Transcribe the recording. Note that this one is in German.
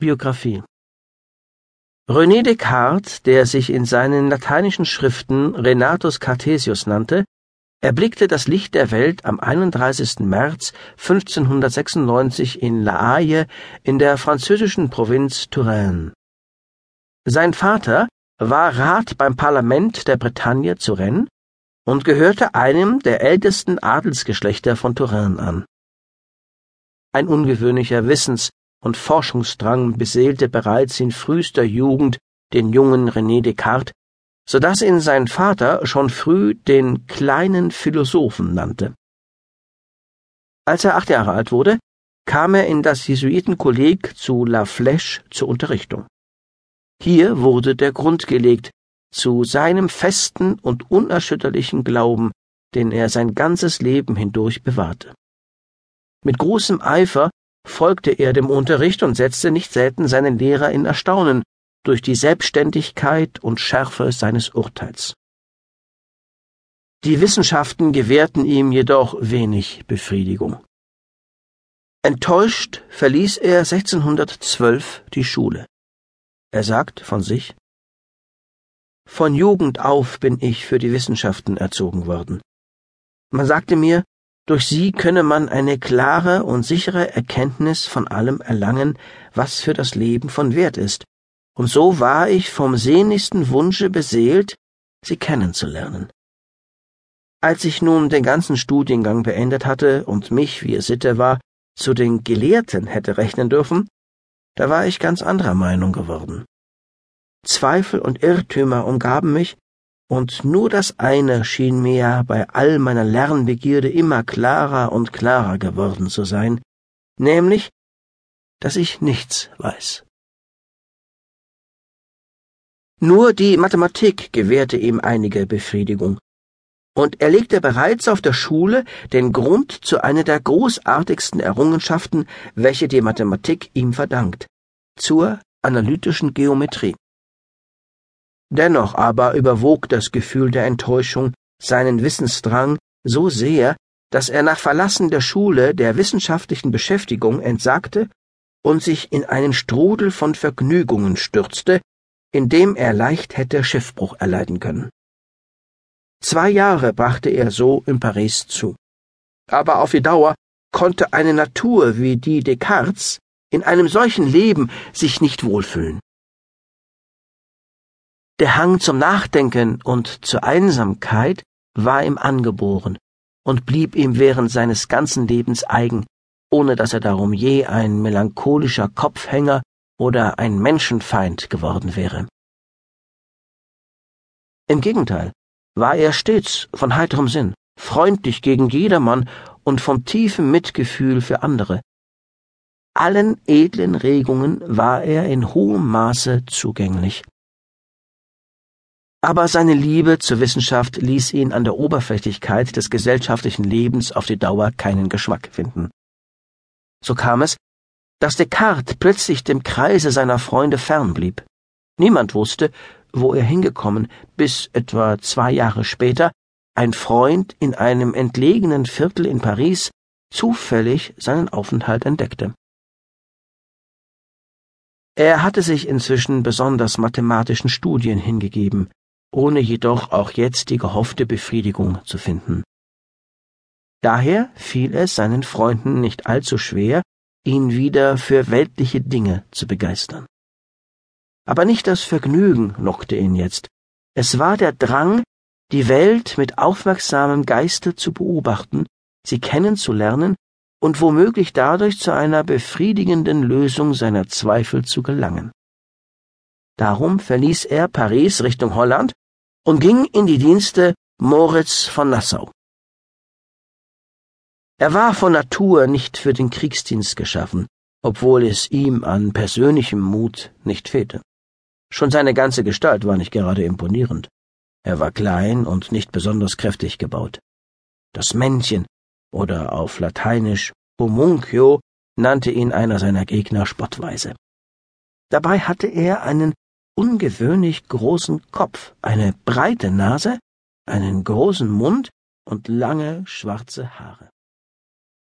Biografie René Descartes, der sich in seinen lateinischen Schriften Renatus Cartesius nannte, erblickte das Licht der Welt am 31. März 1596 in La Haye in der französischen Provinz Touraine. Sein Vater war Rat beim Parlament der Bretagne zu Rennes und gehörte einem der ältesten Adelsgeschlechter von Touraine an. Ein ungewöhnlicher Wissens- und Forschungsdrang beseelte bereits in frühester Jugend den jungen René Descartes, so dass ihn sein Vater schon früh den kleinen Philosophen nannte. Als er acht Jahre alt wurde, kam er in das Jesuitenkolleg zu La Flèche zur Unterrichtung. Hier wurde der Grund gelegt zu seinem festen und unerschütterlichen Glauben, den er sein ganzes Leben hindurch bewahrte. Mit großem Eifer folgte er dem Unterricht und setzte nicht selten seinen Lehrer in Erstaunen durch die Selbstständigkeit und Schärfe seines Urteils. Die Wissenschaften gewährten ihm jedoch wenig Befriedigung. Enttäuscht verließ er 1612 die Schule. Er sagt von sich Von Jugend auf bin ich für die Wissenschaften erzogen worden. Man sagte mir, durch sie könne man eine klare und sichere Erkenntnis von allem erlangen, was für das Leben von Wert ist, und so war ich vom sehnlichsten Wunsche beseelt, sie kennenzulernen. Als ich nun den ganzen Studiengang beendet hatte und mich, wie es Sitte war, zu den Gelehrten hätte rechnen dürfen, da war ich ganz anderer Meinung geworden. Zweifel und Irrtümer umgaben mich, und nur das eine schien mir bei all meiner Lernbegierde immer klarer und klarer geworden zu sein, nämlich, dass ich nichts weiß. Nur die Mathematik gewährte ihm einige Befriedigung, und er legte bereits auf der Schule den Grund zu einer der großartigsten Errungenschaften, welche die Mathematik ihm verdankt, zur analytischen Geometrie. Dennoch aber überwog das Gefühl der Enttäuschung seinen Wissensdrang so sehr, dass er nach Verlassen der Schule der wissenschaftlichen Beschäftigung entsagte und sich in einen Strudel von Vergnügungen stürzte, in dem er leicht hätte Schiffbruch erleiden können. Zwei Jahre brachte er so in Paris zu. Aber auf die Dauer konnte eine Natur wie die Descartes in einem solchen Leben sich nicht wohlfühlen. Der Hang zum Nachdenken und zur Einsamkeit war ihm angeboren und blieb ihm während seines ganzen Lebens eigen, ohne dass er darum je ein melancholischer Kopfhänger oder ein Menschenfeind geworden wäre. Im Gegenteil war er stets von heiterem Sinn, freundlich gegen jedermann und vom tiefen Mitgefühl für andere. Allen edlen Regungen war er in hohem Maße zugänglich aber seine Liebe zur Wissenschaft ließ ihn an der Oberflächlichkeit des gesellschaftlichen Lebens auf die Dauer keinen Geschmack finden. So kam es, dass Descartes plötzlich dem Kreise seiner Freunde fernblieb. Niemand wusste, wo er hingekommen, bis etwa zwei Jahre später ein Freund in einem entlegenen Viertel in Paris zufällig seinen Aufenthalt entdeckte. Er hatte sich inzwischen besonders mathematischen Studien hingegeben, ohne jedoch auch jetzt die gehoffte Befriedigung zu finden. Daher fiel es seinen Freunden nicht allzu schwer, ihn wieder für weltliche Dinge zu begeistern. Aber nicht das Vergnügen lockte ihn jetzt, es war der Drang, die Welt mit aufmerksamem Geiste zu beobachten, sie kennenzulernen und womöglich dadurch zu einer befriedigenden Lösung seiner Zweifel zu gelangen. Darum verließ er Paris Richtung Holland und ging in die Dienste Moritz von Nassau. Er war von Natur nicht für den Kriegsdienst geschaffen, obwohl es ihm an persönlichem Mut nicht fehlte. Schon seine ganze Gestalt war nicht gerade imponierend. Er war klein und nicht besonders kräftig gebaut. Das Männchen, oder auf Lateinisch Homuncio, nannte ihn einer seiner Gegner spottweise. Dabei hatte er einen ungewöhnlich großen Kopf, eine breite Nase, einen großen Mund und lange schwarze Haare.